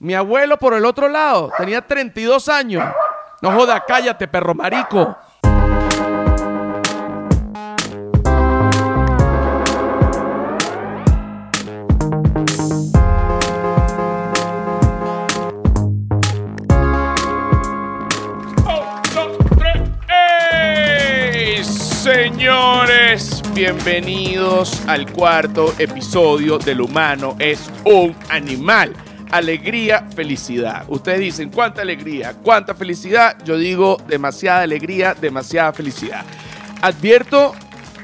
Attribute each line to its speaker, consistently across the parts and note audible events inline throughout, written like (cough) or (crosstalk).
Speaker 1: Mi abuelo por el otro lado tenía 32 años. No joda, cállate, perro marico. ¡Ey! Señores, bienvenidos al cuarto episodio del humano es un animal. Alegría, felicidad. Ustedes dicen, ¿cuánta alegría? ¿Cuánta felicidad? Yo digo, demasiada alegría, demasiada felicidad. Advierto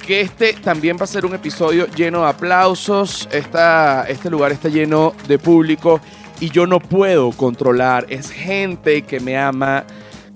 Speaker 1: que este también va a ser un episodio lleno de aplausos. Esta- este lugar está lleno de público y yo no puedo controlar. Es gente que me ama,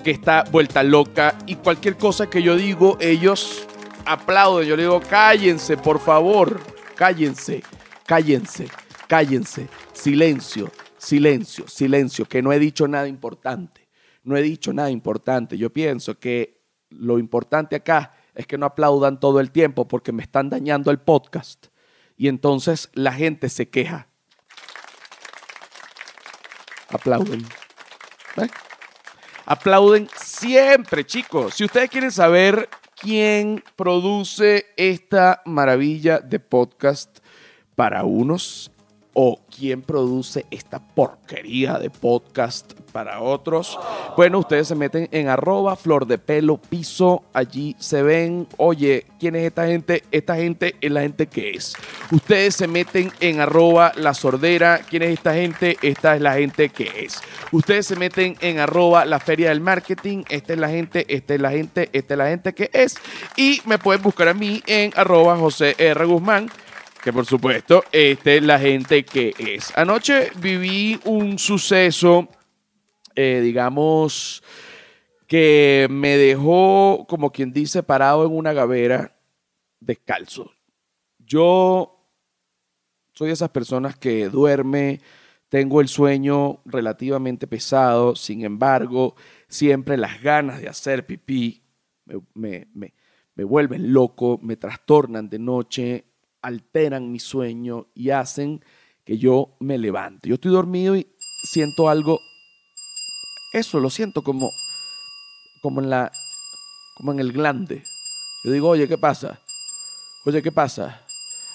Speaker 1: que está vuelta loca y cualquier cosa que yo digo, ellos aplauden. Yo le digo, cállense, por favor, cállense, cállense, cállense. Silencio, silencio, silencio, que no he dicho nada importante. No he dicho nada importante. Yo pienso que lo importante acá es que no aplaudan todo el tiempo porque me están dañando el podcast. Y entonces la gente se queja. Aplauden. ¿Ves? Aplauden siempre, chicos. Si ustedes quieren saber quién produce esta maravilla de podcast para unos o quién produce esta porquería de podcast para otros, bueno, ustedes se meten en arroba flor de pelo piso, allí se ven, oye, ¿quién es esta gente? Esta gente es la gente que es. Ustedes se meten en arroba la sordera, ¿quién es esta gente? Esta es la gente que es. Ustedes se meten en arroba la feria del marketing, esta es la gente, esta es la gente, esta es la gente que es. Y me pueden buscar a mí en arroba José R. Guzmán que por supuesto, esta es la gente que es. Anoche viví un suceso, eh, digamos, que me dejó, como quien dice, parado en una gavera descalzo. Yo soy de esas personas que duerme, tengo el sueño relativamente pesado, sin embargo, siempre las ganas de hacer pipí me- me- me vuelven loco, me trastornan de noche, alteran mi sueño y hacen que yo me levante. Yo estoy dormido y siento algo, eso lo siento como, como en la, como en el glande. Yo digo, oye, ¿qué pasa? Oye, ¿qué pasa?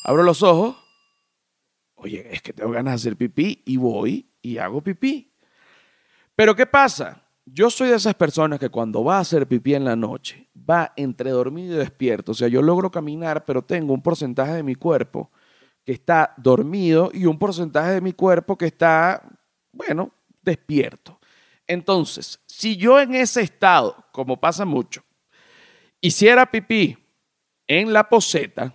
Speaker 1: Abro los ojos. Oye, es que tengo ganas de hacer pipí y voy y hago pipí. Pero ¿qué pasa? Yo soy de esas personas que cuando va a hacer pipí en la noche, va entre dormido y despierto. O sea, yo logro caminar, pero tengo un porcentaje de mi cuerpo que está dormido y un porcentaje de mi cuerpo que está, bueno, despierto. Entonces, si yo en ese estado, como pasa mucho, hiciera pipí en la poseta,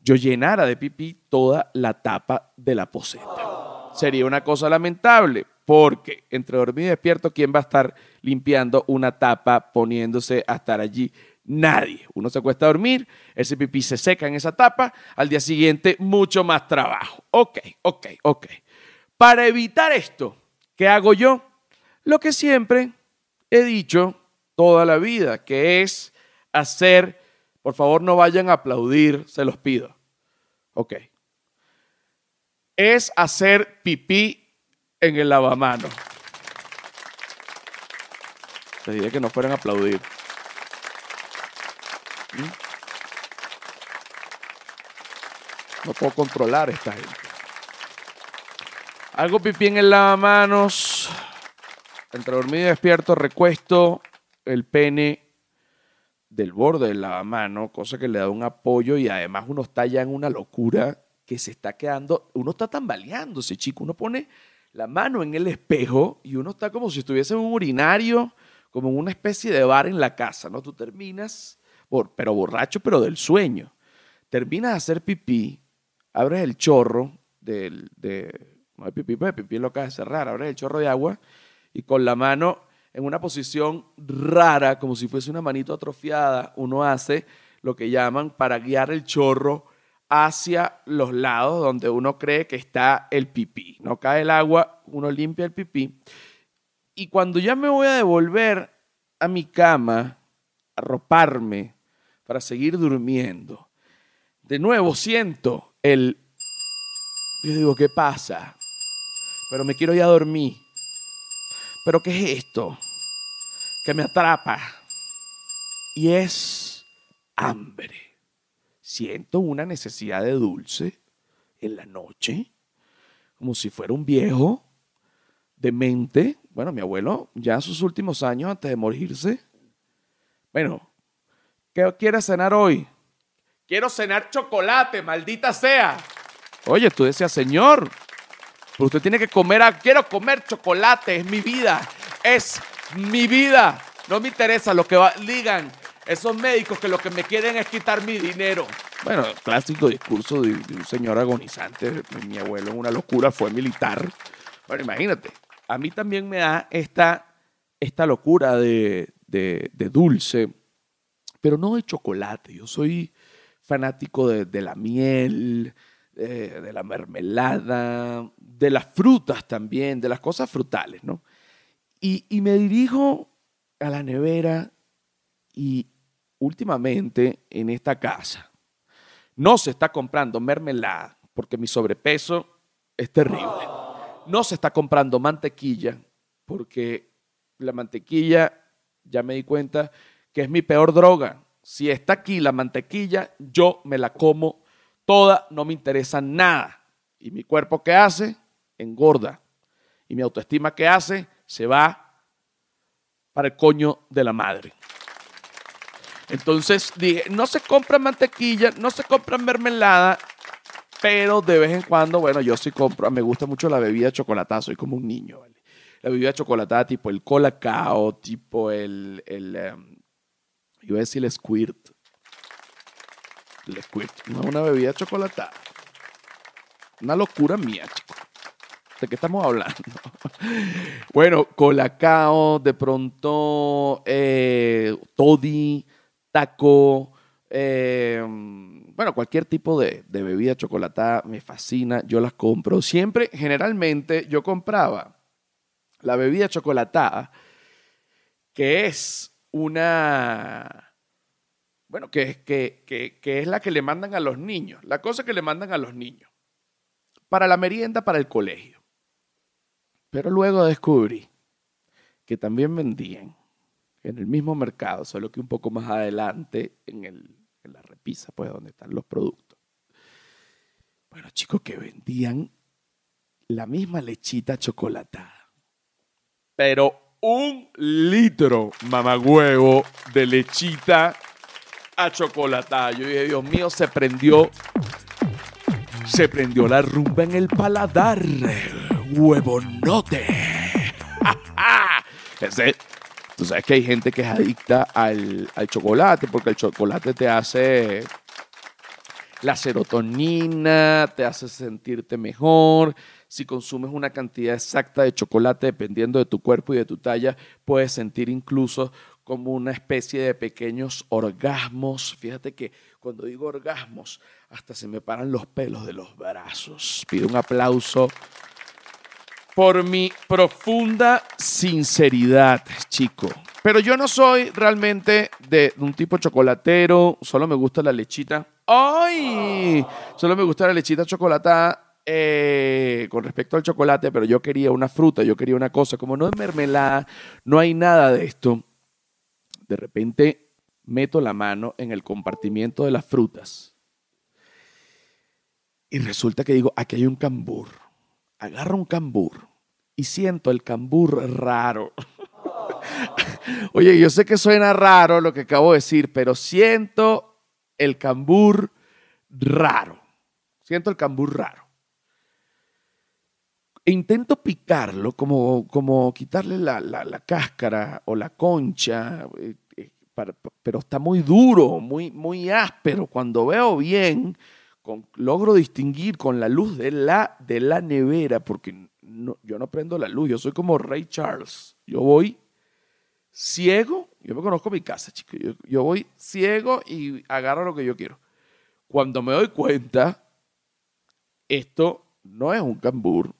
Speaker 1: yo llenara de pipí toda la tapa de la poseta. Sería una cosa lamentable, porque entre dormido y despierto, ¿quién va a estar limpiando una tapa, poniéndose a estar allí? Nadie. Uno se acuesta a dormir, ese pipí se seca en esa tapa, al día siguiente mucho más trabajo. Ok, ok, ok. Para evitar esto, ¿qué hago yo? Lo que siempre he dicho toda la vida, que es hacer, por favor no vayan a aplaudir, se los pido. Ok. Es hacer pipí en el lavamano. Les dije que no fueran a aplaudir. ¿Mm? No puedo controlar a esta gente. Hago pipí en el lavamanos. Entre dormido y despierto, recuesto el pene del borde del lavamano, cosa que le da un apoyo y además uno está ya en una locura que se está quedando, uno está tambaleándose, chico, uno pone la mano en el espejo y uno está como si estuviese en un urinario, como en una especie de bar en la casa, ¿no? Tú terminas, por, pero borracho, pero del sueño. Terminas de hacer pipí, abres el chorro del, de, no hay pipí, pues pipí lo acabas de cerrar, abres el chorro de agua y con la mano en una posición rara, como si fuese una manito atrofiada, uno hace lo que llaman para guiar el chorro hacia los lados donde uno cree que está el pipí. No cae el agua, uno limpia el pipí. Y cuando ya me voy a devolver a mi cama, a para seguir durmiendo, de nuevo siento el... Yo digo, ¿qué pasa? pero me quiero ir a dormir. Pero ¿qué es esto? Que me atrapa. Y es hambre. Siento una necesidad de dulce en la noche, como si fuera un viejo demente. Bueno, mi abuelo, ya en sus últimos años antes de morirse. Bueno, ¿qué quieres cenar hoy? Quiero cenar chocolate, maldita sea. Oye, tú decías, Señor, pero usted tiene que comer, quiero comer chocolate, es mi vida, es mi vida. No me interesa lo que digan esos médicos que lo que me quieren es quitar mi dinero. Bueno, clásico discurso de, un señor agonizante. Mi abuelo en una locura fue militar. Bueno, imagínate, a mí también me da esta, esta locura de, de, dulce, pero no de chocolate. Yo soy fanático de, la miel, de, la mermelada, de las frutas también, de las cosas frutales, ¿no? Y, y me dirijo a la nevera y últimamente en esta casa no se está comprando mermelada porque mi sobrepeso es terrible. No se está comprando mantequilla porque la mantequilla, ya me di cuenta, que es mi peor droga. Si está aquí la mantequilla, yo me la como toda, no me interesa nada. Y mi cuerpo, ¿qué hace? Engorda. Y mi autoestima, ¿qué hace? Se va para el coño de la madre. Entonces dije, no se compra mantequilla, no se compra mermelada, pero de vez en cuando, bueno, yo sí compro, me gusta mucho la bebida chocolatada, soy como un niño, ¿vale? La bebida chocolatada tipo el colacao, tipo el, el em, iba a decir el squirt. El squirt, una bebida chocolatada. Una locura mía, chico. ¿De qué estamos hablando? (laughs) bueno, colacao, de pronto, eh, toddy, taco, eh, bueno, cualquier tipo de, bebida chocolatada me fascina, yo las compro. Siempre, generalmente, yo compraba la bebida chocolatada, que es una, bueno, que, que, que, que es la que le mandan a los niños, la cosa que le mandan a los niños, para la merienda, para el colegio. Pero luego descubrí que también vendían en el mismo mercado, solo que un poco más adelante en, el, en la repisa, pues donde están los productos. Bueno, chicos, que vendían la misma lechita chocolatada, pero un litro, mamagüevo, de lechita a chocolatada. Yo dije, Dios mío, se prendió, se prendió la rumba en el paladar, huevonote. (laughs) Ese, Tú sabes que hay gente que es adicta al, chocolate porque el chocolate te hace la serotonina, te hace sentirte mejor. Si consumes una cantidad exacta de chocolate, dependiendo de tu cuerpo y de tu talla, puedes sentir incluso como una especie de pequeños orgasmos. Fíjate que cuando digo orgasmos, hasta se me paran los pelos de los brazos. Pido un aplauso por mi profunda sinceridad, chico. Pero yo no soy realmente de un tipo chocolatero, solo me gusta la lechita. ¡Ay! Solo me gusta la lechita chocolatada eh, con respecto al chocolate, pero yo quería una fruta, yo quería una cosa. Como no es mermelada, no hay nada de esto. De repente meto la mano en el compartimiento de las frutas. Y resulta que digo, aquí hay un cambur. Agarro un cambur y siento el cambur raro. (laughs) Oye, yo sé que suena raro lo que acabo de decir, pero siento el cambur raro. Siento el cambur raro. E intento picarlo, como, como quitarle la, cáscara o la concha, eh, eh, pero está muy duro, muy, muy áspero. Cuando veo bien, logro distinguir con la luz de la, de la nevera, porque yo no prendo la luz, yo soy como Ray Charles. Yo voy ciego, yo me conozco mi casa, chicos, yo, voy ciego y agarro lo que yo quiero. Cuando me doy cuenta, esto no es un cambur,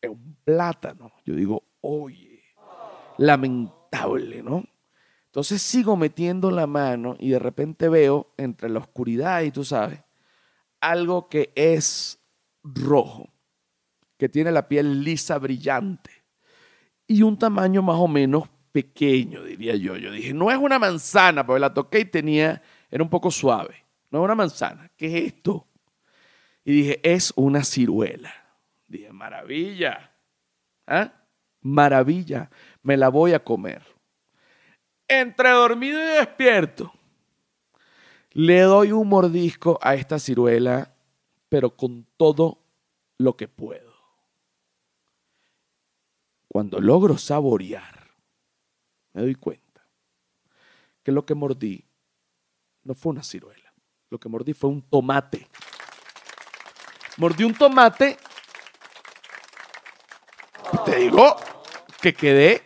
Speaker 1: es un plátano. Yo digo, oye, lamentable, ¿no? Entonces sigo metiendo la mano y de repente veo entre la oscuridad y tú sabes, algo que es rojo que tiene la piel lisa, brillante y un tamaño más o menos pequeño, diría yo. Yo dije, no es una manzana, porque la toqué y tenía, era un poco suave. No es una manzana, ¿qué es esto? Y dije, es una ciruela. Dije, maravilla. ¿Ah? Maravilla, me la voy a comer. Entre dormido y despierto, le doy un mordisco a esta ciruela, pero con todo lo que puedo. Cuando logro saborear, me doy cuenta que lo que mordí no fue una ciruela. Lo que mordí fue un tomate. Mordí un tomate. Te digo que quedé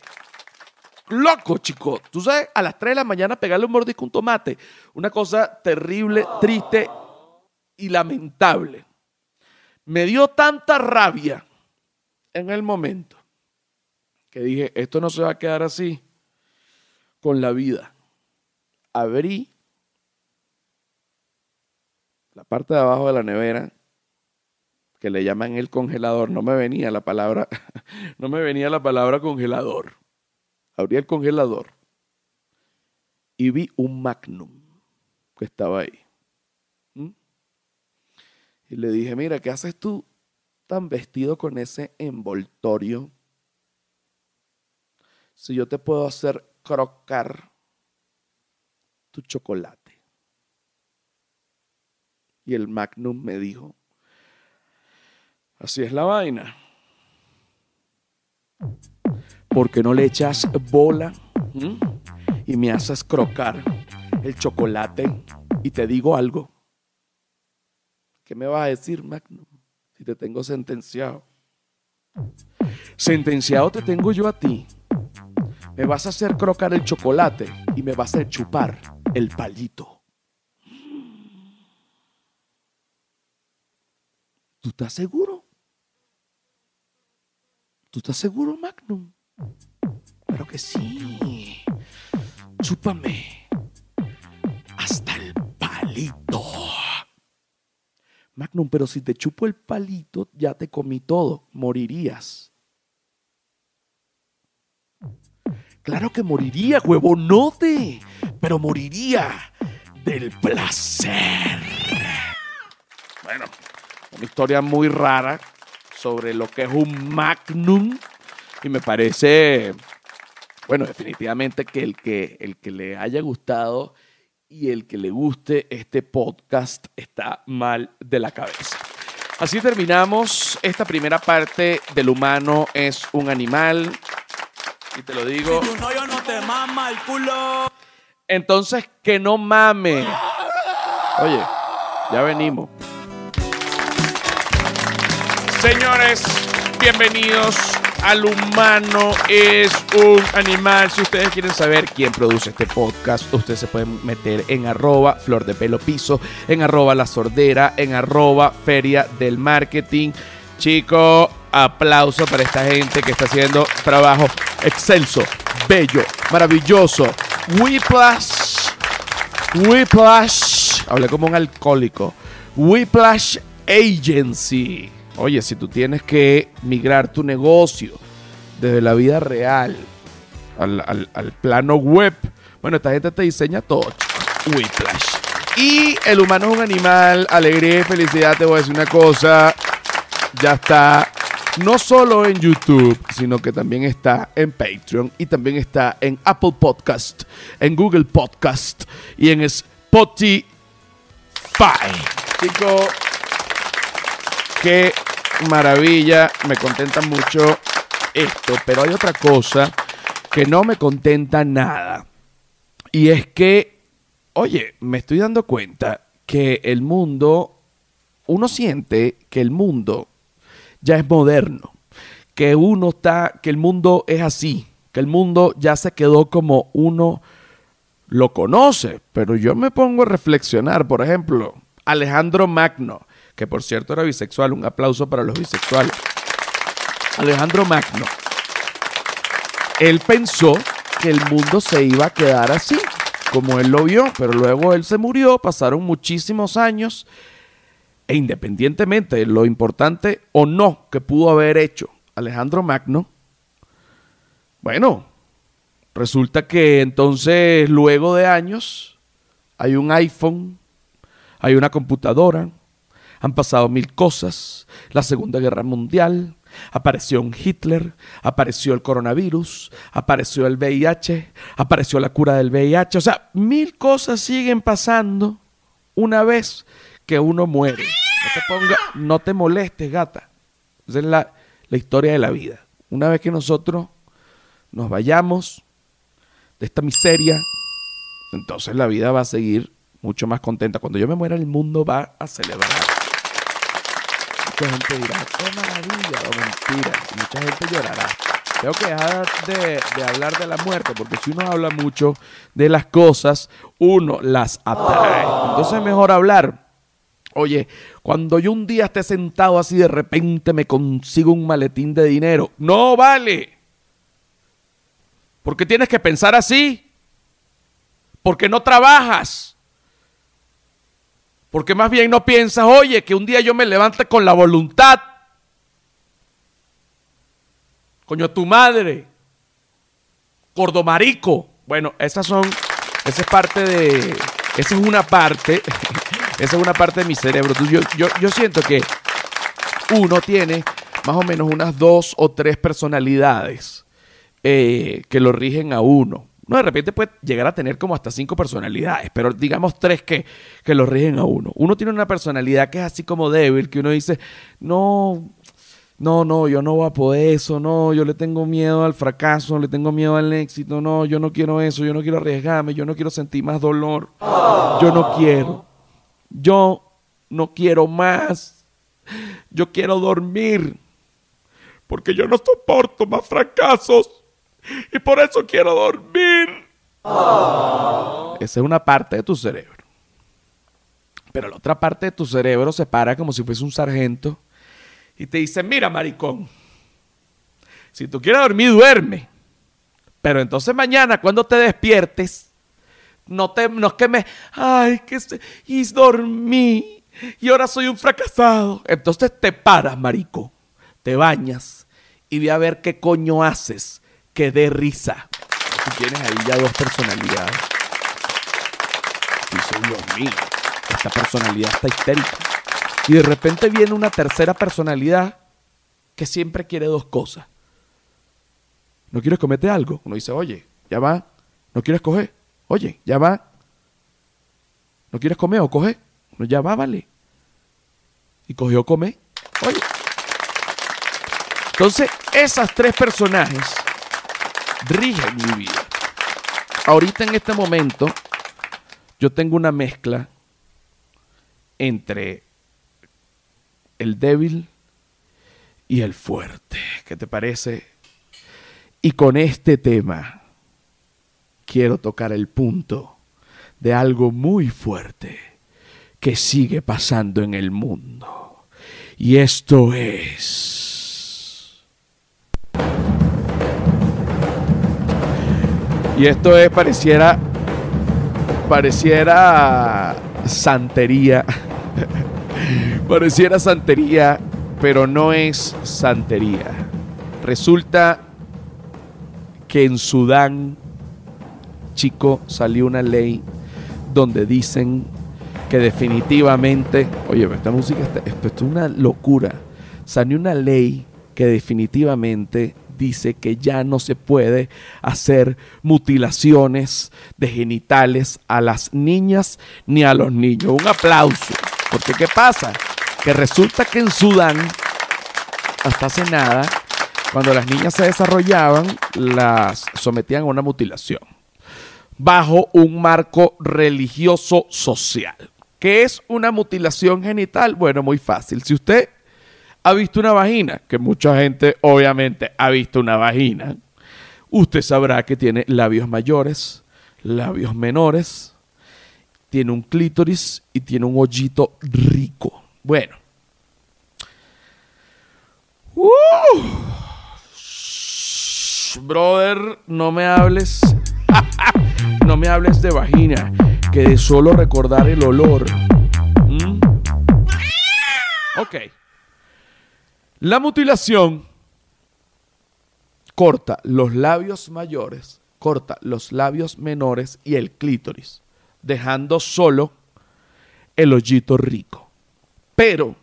Speaker 1: loco, chico. Tú sabes, a las 3 de la mañana pegarle un mordisco a un tomate. Una cosa terrible, triste y lamentable. Me dio tanta rabia en el momento que dije, esto no se va a quedar así con la vida. Abrí la parte de abajo de la nevera, que le llaman el congelador, no me venía la palabra, (laughs) no me venía la palabra congelador. Abrí el congelador y vi un magnum que estaba ahí. ¿Mm? Y le dije, mira, ¿qué haces tú tan vestido con ese envoltorio? Si yo te puedo hacer crocar tu chocolate. Y el Magnum me dijo, así es la vaina. porque no le echas bola y me haces crocar el chocolate? Y te digo algo. ¿Qué me vas a decir, Magnum, si te tengo sentenciado? Sentenciado te tengo yo a ti. Me vas a hacer crocar el chocolate y me vas a chupar el palito. ¿Tú estás seguro? ¿Tú estás seguro, Magnum? Claro que sí. Chúpame hasta el palito. Magnum, pero si te chupo el palito, ya te comí todo. Morirías. Claro que moriría, huevonote, pero moriría del placer. Bueno, una historia muy rara sobre lo que es un magnum y me parece, bueno, definitivamente que el que, el que le haya gustado y el que le guste este podcast está mal de la cabeza. Así terminamos esta primera parte del humano es un animal. Te lo digo.
Speaker 2: no te mama el culo.
Speaker 1: Entonces, que no mame. Oye, ya venimos. Señores, bienvenidos al humano es un animal. Si ustedes quieren saber quién produce este podcast, ustedes se pueden meter en arroba flor de pelo piso, en arroba la sordera, en arroba feria del marketing. Chico, aplauso para esta gente que está haciendo trabajo excelso, bello, maravilloso. Whiplash, Whiplash, hablé como un alcohólico. Whiplash Agency. Oye, si tú tienes que migrar tu negocio desde la vida real al, al plano web, bueno, esta gente te diseña todo. Whiplash. Y el humano es un animal, alegría y felicidad. Te voy a decir una cosa. Ya está no solo en YouTube, sino que también está en Patreon y también está en Apple Podcast, en Google Podcast y en Spotify. Chicos, qué maravilla, me contenta mucho esto, pero hay otra cosa que no me contenta nada. Y es que, oye, me estoy dando cuenta que el mundo, uno siente que el mundo ya es moderno, que uno está, que el mundo es así, que el mundo ya se quedó como uno lo conoce, pero yo me pongo a reflexionar, por ejemplo, Alejandro Magno, que por cierto era bisexual, un aplauso para los bisexuales. Alejandro Magno, él pensó que el mundo se iba a quedar así, como él lo vio, pero luego él se murió, pasaron muchísimos años E independientemente de lo importante o no que pudo haber hecho Alejandro Magno, bueno, resulta que entonces luego de años hay un iPhone, hay una computadora, han pasado mil cosas, la Segunda Guerra Mundial, apareció un Hitler, apareció el coronavirus, apareció el VIH, apareció la cura del VIH, o sea, mil cosas siguen pasando una vez que uno muere. No te ponga, no te molestes, gata. Esa es la, la historia de la vida. Una vez que nosotros nos vayamos de esta miseria, entonces la vida va a seguir mucho más contenta. Cuando yo me muera, el mundo va a celebrar. Mucha gente dirá, qué maravilla, o mentira. Mucha gente llorará. Tengo que dejar de, de hablar de la muerte, porque si uno habla mucho de las cosas, uno las atrae. Entonces es mejor hablar. Oye, cuando yo un día esté sentado así de repente me consigo un maletín de dinero. No vale. Porque tienes que pensar así. Porque no trabajas. Porque más bien no piensas, oye, que un día yo me levante con la voluntad. Coño, tu madre. Cordomarico. Bueno, esas son, esa es parte de, esa es una parte, (laughs) esa es una parte de mi cerebro. Yo, yo siento que uno tiene más o menos unas dos o tres personalidades eh, que lo rigen a uno. No, de repente puede llegar a tener como hasta cinco personalidades, pero digamos tres que, que lo rigen a uno. Uno tiene una personalidad que es así como débil, que uno dice, no, no, no, yo no voy a poder eso, no, yo le tengo miedo al fracaso, le tengo miedo al éxito, no, yo no quiero eso, yo no quiero arriesgarme, yo no quiero sentir más dolor, yo no quiero, yo no quiero más, yo quiero dormir, porque yo no soporto más fracasos y por eso quiero dormir. Esa es una parte de tu cerebro. Pero la otra parte de tu cerebro se para como si fuese un sargento y te dice, mira, maricón, si tú quieres dormir, duerme. Pero entonces mañana cuando te despiertes, no, te, no es que me, ay, que se, y dormí, y ahora soy un fracasado. Entonces te paras, marico, te bañas y ve a ver qué coño haces que dé risa. Tú tienes ahí ya dos personalidades. Dice, Dios mío, esta personalidad está histérica. Y de repente viene una tercera personalidad que siempre quiere dos cosas. ¿No quieres comerte algo? Uno dice, oye, ya va. ¿No quieres coger? Oye, ya va. ¿No quieres comer o coger? No, ya va, vale. Y cogió comer. Oye. Entonces, esas tres personajes rigen mi vida. Ahorita en este momento, yo tengo una mezcla entre el débil y el fuerte. ¿Qué te parece? Y con este tema quiero tocar el punto de algo muy fuerte que sigue pasando en el mundo. Y esto es... Y esto es, pareciera, pareciera santería. Pareciera santería, pero no es santería. Resulta que en Sudán, chico, salió una ley donde dicen que definitivamente, oye, esta música está, esto es una locura. Salió una ley que definitivamente dice que ya no se puede hacer mutilaciones de genitales a las niñas ni a los niños. Un aplauso. Porque ¿qué pasa? Que resulta que en Sudán, hasta hace nada, cuando las niñas se desarrollaban, las sometían a una mutilación bajo un marco religioso social. ¿Qué es una mutilación genital? Bueno, muy fácil. Si usted ha visto una vagina, que mucha gente obviamente ha visto una vagina, usted sabrá que tiene labios mayores, labios menores, tiene un clítoris y tiene un hoyito rico. Bueno. Uh, brother, no me hables. (laughs) no me hables de vagina, que de solo recordar el olor. ¿Mm? Ok. La mutilación corta los labios mayores, corta los labios menores y el clítoris, dejando solo el hoyito rico. Pero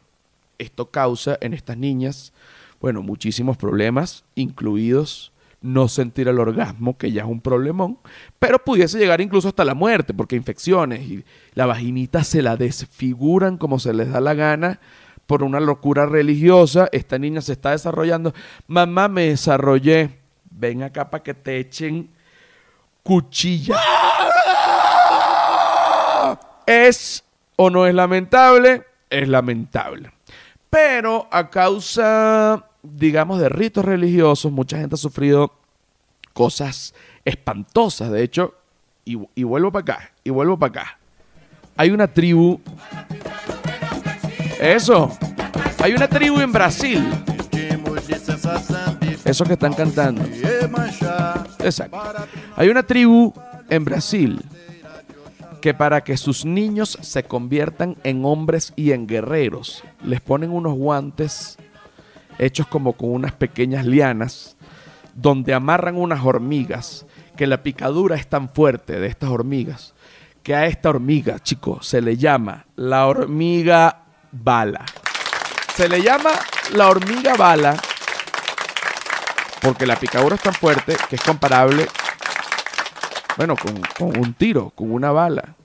Speaker 1: esto causa en estas niñas, bueno, muchísimos problemas, incluidos no sentir el orgasmo, que ya es un problemón, pero pudiese llegar incluso hasta la muerte, porque infecciones y la vaginita se la desfiguran como se les da la gana por una locura religiosa. Esta niña se está desarrollando. Mamá, me desarrollé. Ven acá para que te echen cuchilla. ¿Es o no es lamentable? Es lamentable. Pero a causa, digamos, de ritos religiosos, mucha gente ha sufrido cosas espantosas. De hecho, y, y vuelvo para acá, y vuelvo para acá. Hay una tribu. Eso. Hay una tribu en Brasil. Eso que están cantando. Exacto. Hay una tribu en Brasil que para que sus niños se conviertan en hombres y en guerreros, les ponen unos guantes hechos como con unas pequeñas lianas, donde amarran unas hormigas, que la picadura es tan fuerte de estas hormigas, que a esta hormiga, chicos, se le llama la hormiga bala. Se le llama la hormiga bala porque la picadura es tan fuerte que es comparable bueno, con, un tiro, con una bala.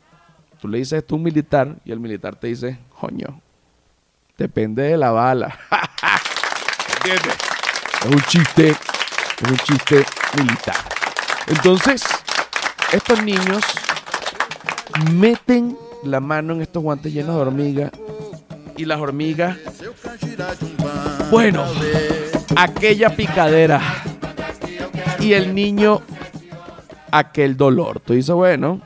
Speaker 1: Tú le dices esto a un militar y el militar te dice, coño, depende de la bala. (laughs) ¿Entiendes? Es un chiste, es un chiste militar. Entonces, estos niños meten la mano en estos guantes llenos de hormigas y las hormigas, bueno, aquella picadera y el niño aquel dolor. Tú dices, bueno,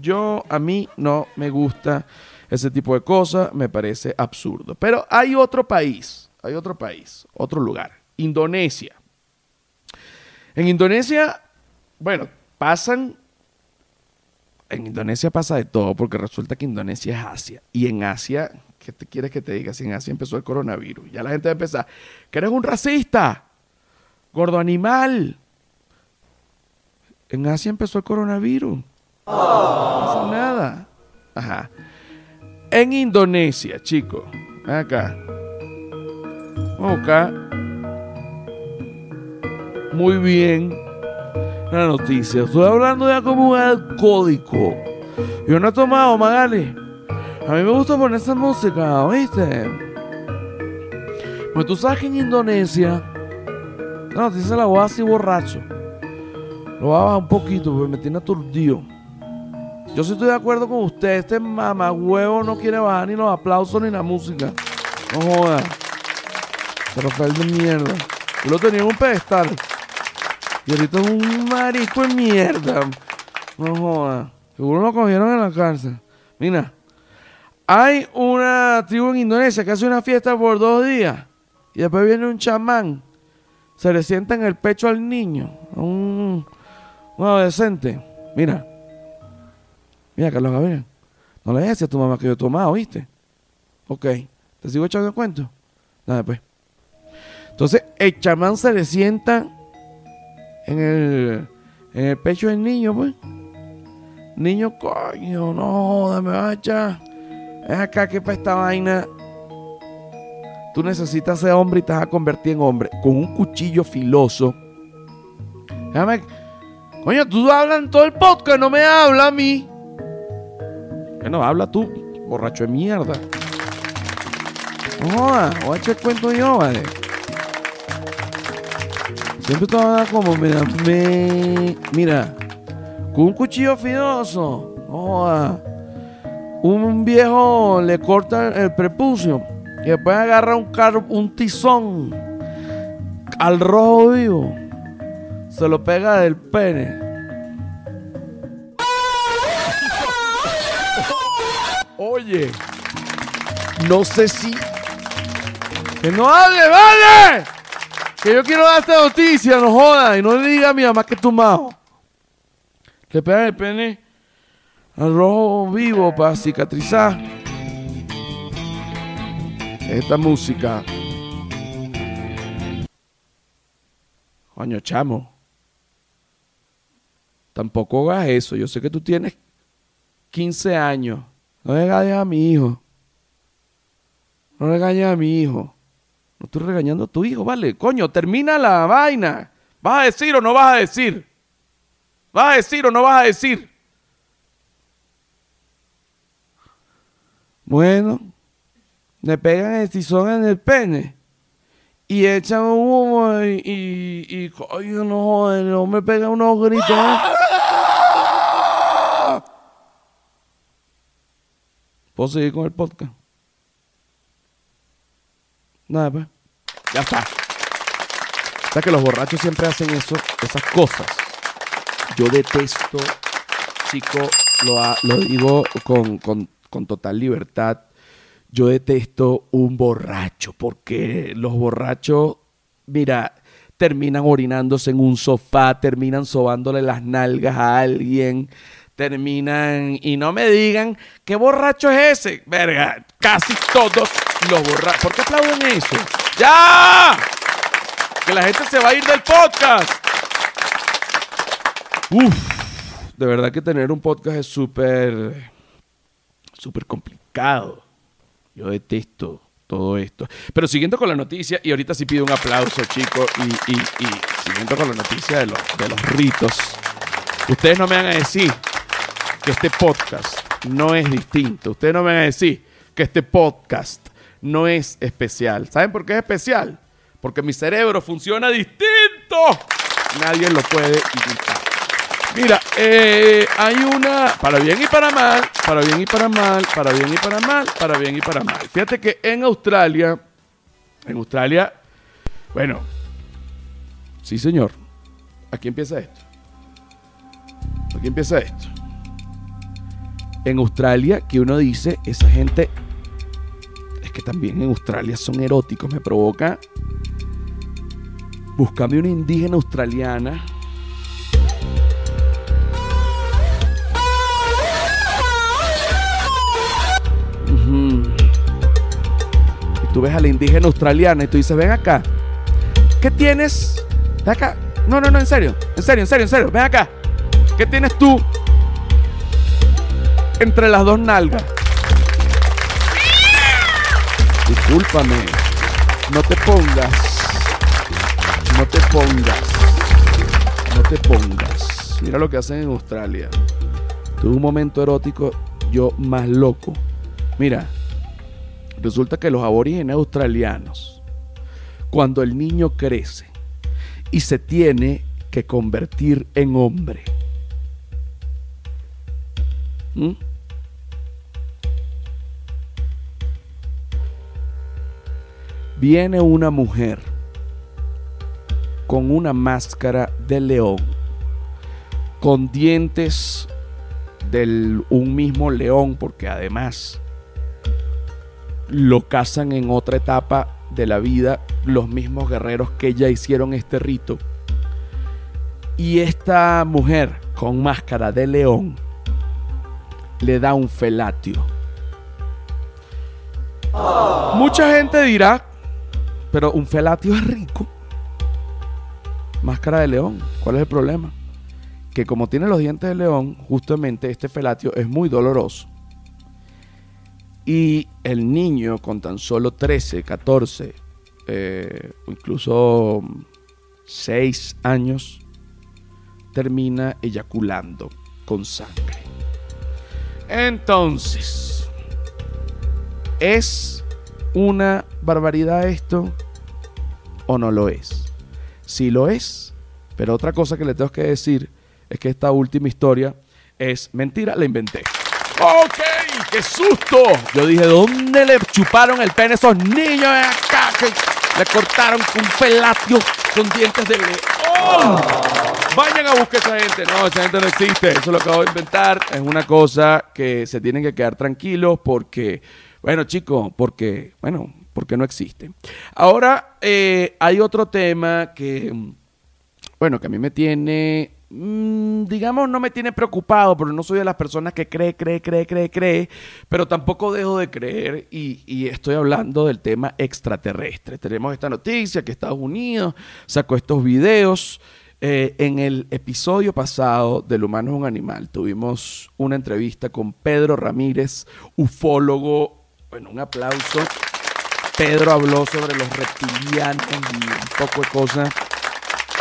Speaker 1: yo a mí no me gusta ese tipo de cosas, me parece absurdo. Pero hay otro país, hay otro país, otro lugar, Indonesia. En Indonesia, bueno, pasan, en Indonesia pasa de todo, porque resulta que Indonesia es Asia. Y en Asia, ¿qué te quieres que te diga? Si en Asia empezó el coronavirus, ya la gente va empezar, que eres un racista, gordo animal, en Asia empezó el coronavirus. No pasa nada. Ajá. En Indonesia, chicos. Acá. Acá. Muy bien. La noticia. Estoy hablando ya como un alcohólico. Yo no he tomado, Magali. A mí me gusta poner esa música, ¿oíste? Pues tú sabes que en Indonesia. No, dice la voz así borracho. Lo va a bajar un poquito porque me tiene aturdido. Yo sí estoy de acuerdo con usted. Este mamagüevo no quiere bajar ni los aplausos ni la música. No joda. Rafael de mierda. Yo lo tenía en un pedestal. Y ahorita es un marico de mierda. No joda. Seguro lo cogieron en la cárcel. Mira. Hay una tribu en Indonesia que hace una fiesta por dos días. Y después viene un chamán. Se le sienta en el pecho al niño. Un un adolescente, mira, mira, Carlos Gabriel, no le digas a tu mamá que yo he tomado, ¿viste? Ok, ¿te sigo echando el cuento? Nada, pues. Entonces, el chamán se le sienta en el, en el pecho del niño, pues. Niño, coño, no, me va a echar. Es acá que para esta vaina. Tú necesitas ser hombre y te vas a convertir en hombre. Con un cuchillo filoso. Déjame Coño, tú hablas en todo el podcast, no me habla a mí. Bueno, habla tú, borracho de mierda. No jodas, voy a echar cuento yo, vale. Siempre te va a dar como, mira, me, mira, con un cuchillo fidoso. No Un viejo le corta el prepucio y después agarra un, car un tizón al rojo vivo se lo pega del pene. Oye, no sé si. Que no hable, vale. Que yo quiero dar esta noticia, no joda. Y no le diga a mi mamá que tu majo. Le pega el pene al rojo vivo para cicatrizar. esta música. Coño, chamo. Tampoco hagas eso. Yo sé que tú tienes 15 años. No regañes a mi hijo. No regañes a mi hijo. No estoy regañando a tu hijo, vale. Coño, termina la vaina. ¿Vas a decir o no vas a decir? ¿Vas a decir o no vas a decir? Bueno, le pegan el tizón en el pene y echan humo y, y, y no joder, el hombre pega unos gritos. ¿eh? ¿Puedo seguir con el podcast? Nada, pues. Ya está. O sea que los borrachos siempre hacen eso, esas cosas. Yo detesto, chico, lo, lo digo con, con- con total libertad. Yo detesto un borracho porque los borrachos, mira, terminan orinándose en un sofá, terminan sobándole las nalgas a alguien, terminan y no me digan qué borracho es ese. Verga, casi todos los borrachos. ¿Por qué aplauden eso? ¡Ya! Que la gente se va a ir del podcast. Uf, de verdad que tener un podcast es súper, súper complicado. Yo detesto todo esto. Pero siguiendo con la noticia, y ahorita sí pido un aplauso, chicos, y, siguiendo con la noticia de los, de los ritos, ustedes no me van a decir que este podcast no es distinto. Ustedes no me van a decir que este podcast no es especial. ¿Saben por qué es especial? Porque mi cerebro funciona distinto. Nadie lo puede imitar. Mira, eh, hay una, para bien y para mal, para bien y para mal, para bien y para mal, para bien y para mal. Fíjate que en Australia, en Australia, bueno, sí señor, aquí empieza esto. Aquí empieza esto. En Australia, que uno dice, esa gente, es que también en Australia son eróticos, me provoca buscarme una indígena australiana. Tú ves a la indígena australiana y tú dices, ven acá. ¿Qué tienes? Ven acá. No, no, no, en serio. En serio, en serio, en serio. Ven acá. ¿Qué tienes tú entre las dos nalgas? Discúlpame. No te pongas. No te pongas. No te pongas. Mira lo que hacen en Australia. Tuve un momento erótico, yo más loco. Mira, resulta que los aborígenes australianos, cuando el niño crece y se tiene que convertir en hombre, viene una mujer con una máscara de león, con dientes de un mismo león, porque además lo cazan en otra etapa de la vida los mismos guerreros que ya hicieron este rito. Y esta mujer con máscara de león le da un felatio. Mucha gente dirá, pero un felatio es rico. Máscara de león, ¿cuál es el problema? Que como tiene los dientes de león, justamente este felatio es muy doloroso. Y el niño con tan solo 13, 14, eh, incluso 6 años, termina eyaculando con sangre. Entonces, ¿es una barbaridad esto o no lo es? Sí lo es, pero otra cosa que le tengo que decir es que esta última historia es mentira, la inventé. ¡Ok! ¡Qué susto! Yo dije, ¿dónde le chuparon el pene a esos niños de acá que le cortaron con un felatio con dientes de león? Vayan a buscar esa gente. No, esa gente no existe. Eso lo acabo de inventar. Es una cosa que se tienen que quedar tranquilos porque, bueno, chicos, porque, bueno, porque no existe. Ahora, eh, hay otro tema que, bueno, que a mí me tiene mm, digamos, no me tiene preocupado, porque no soy de las personas que cree, cree, cree, cree, cree, pero tampoco dejo de creer y, y estoy hablando del tema extraterrestre. Tenemos esta noticia que Estados Unidos sacó estos videos. Eh, en el episodio pasado del humano es un animal tuvimos una entrevista con Pedro Ramírez, ufólogo. Bueno, un aplauso. Pedro habló sobre los reptilianos y un poco de cosas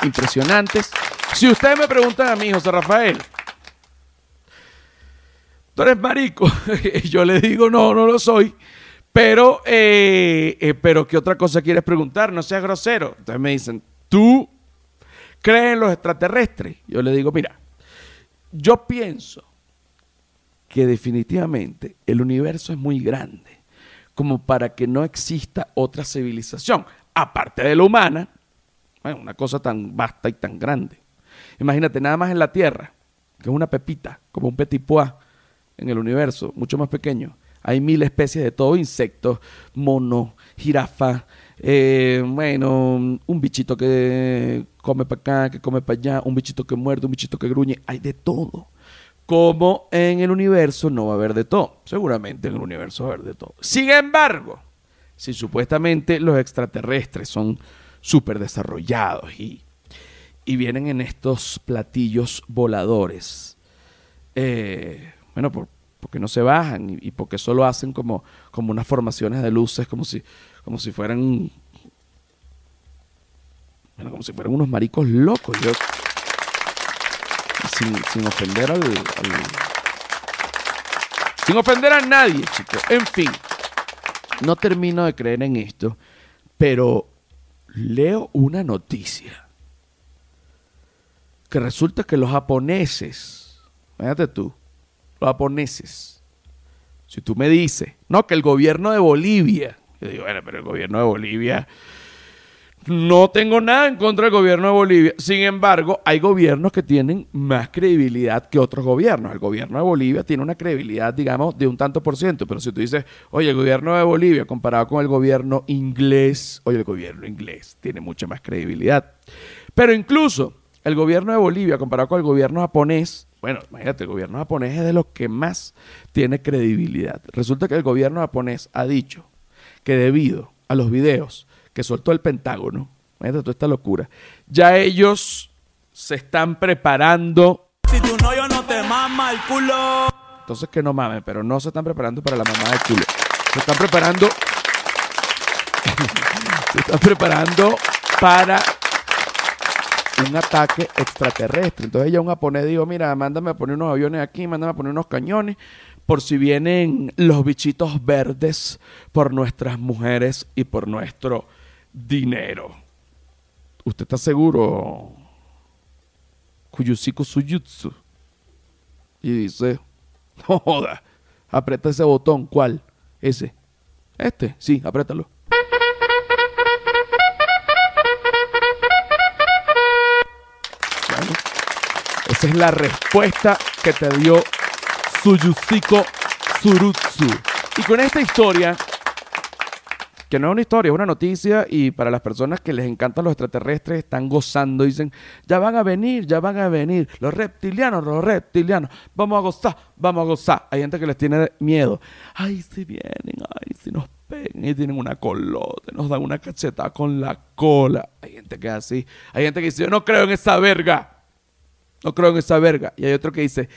Speaker 1: impresionantes. Si ustedes me preguntan a mí, José Rafael, ¿tú eres marico? (laughs) Yo le digo, no, no lo soy. Pero, eh, eh, pero, ¿qué otra cosa quieres preguntar? No seas grosero. Entonces me dicen, ¿tú crees en los extraterrestres? Yo le digo, mira, yo pienso que definitivamente el universo es muy grande como para que no exista otra civilización, aparte de la humana, bueno, una cosa tan vasta y tan grande. Imagínate, nada más en la Tierra, que es una pepita, como un petit pois en el universo, mucho más pequeño. Hay mil especies de todo, insectos, mono, jirafa, eh, bueno, un bichito que come para acá, que come para allá, un bichito que muerde, un bichito que gruñe, hay de todo. Como en el universo no va a haber de todo. Seguramente en el universo va a haber de todo. Sin embargo, si supuestamente los extraterrestres son súper desarrollados y, y, vienen en estos platillos voladores, eh, bueno, por, porque no se bajan y, y, porque solo hacen como, como unas formaciones de luces, como si, como si fueran bueno, como si fueran unos maricos locos. Sin, sin ofender al, Sin ofender a nadie, chicos. En fin, no termino de creer en esto, pero leo una noticia que resulta que los japoneses, fíjate tú, los japoneses, si tú me dices, no, que el gobierno de Bolivia, yo digo, bueno, pero el gobierno de Bolivia no tengo nada en contra del gobierno de Bolivia. Sin embargo, hay gobiernos que tienen más credibilidad que otros gobiernos. El gobierno de Bolivia tiene una credibilidad, digamos, de un tanto por ciento. Pero si tú dices, oye, el gobierno de Bolivia comparado con el gobierno inglés, oye, el gobierno inglés tiene mucha más credibilidad. Pero incluso el gobierno de Bolivia comparado con el gobierno japonés, bueno, imagínate, el gobierno japonés es de los que más tiene credibilidad. Resulta que el gobierno japonés ha dicho que debido a los videos que soltó el Pentágono, imagínate toda esta locura, ya ellos se están preparando.
Speaker 2: Si tu novio no te mama el culo.
Speaker 1: Entonces que no mames, pero no se están preparando para la mamá del culo. Se están preparando. (laughs) se están preparando para un ataque extraterrestre. Entonces ella un japonés dijo, mira, mándame a poner unos aviones aquí, mándame a poner unos cañones, por si vienen los bichitos verdes por nuestras mujeres y por nuestro dinero. ¿Usted está seguro? Kuyusiko Suyutsu. Y dice, joda, aprieta ese botón. ¿Cuál? Ese. Este, sí, apriétalo. Esa es la respuesta que te dio Suyusiko Surutsu. Y con esta historia que no es una historia, es una noticia y para las personas que les encantan los extraterrestres están gozando, dicen, ya van a venir, ya van a venir, los reptilianos, los reptilianos, vamos a gozar, vamos a gozar. Hay gente que les tiene miedo, ay, si vienen, ay, si nos pegan y tienen una colota, nos dan una cachetada con la cola. Hay gente que es así, hay gente que dice, yo no creo en esa verga, no creo en esa verga. Y hay otro que dice,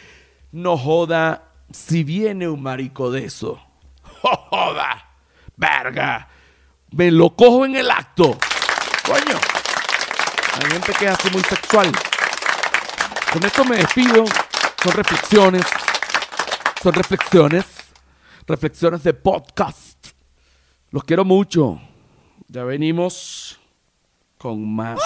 Speaker 1: no joda, si viene un marico de eso, (laughs) joda, verga me lo cojo en el acto. Coño. Hay gente que es así muy sexual. Con esto me despido. Son reflexiones. Son reflexiones. Reflexiones de podcast. Los quiero mucho. Ya venimos con más.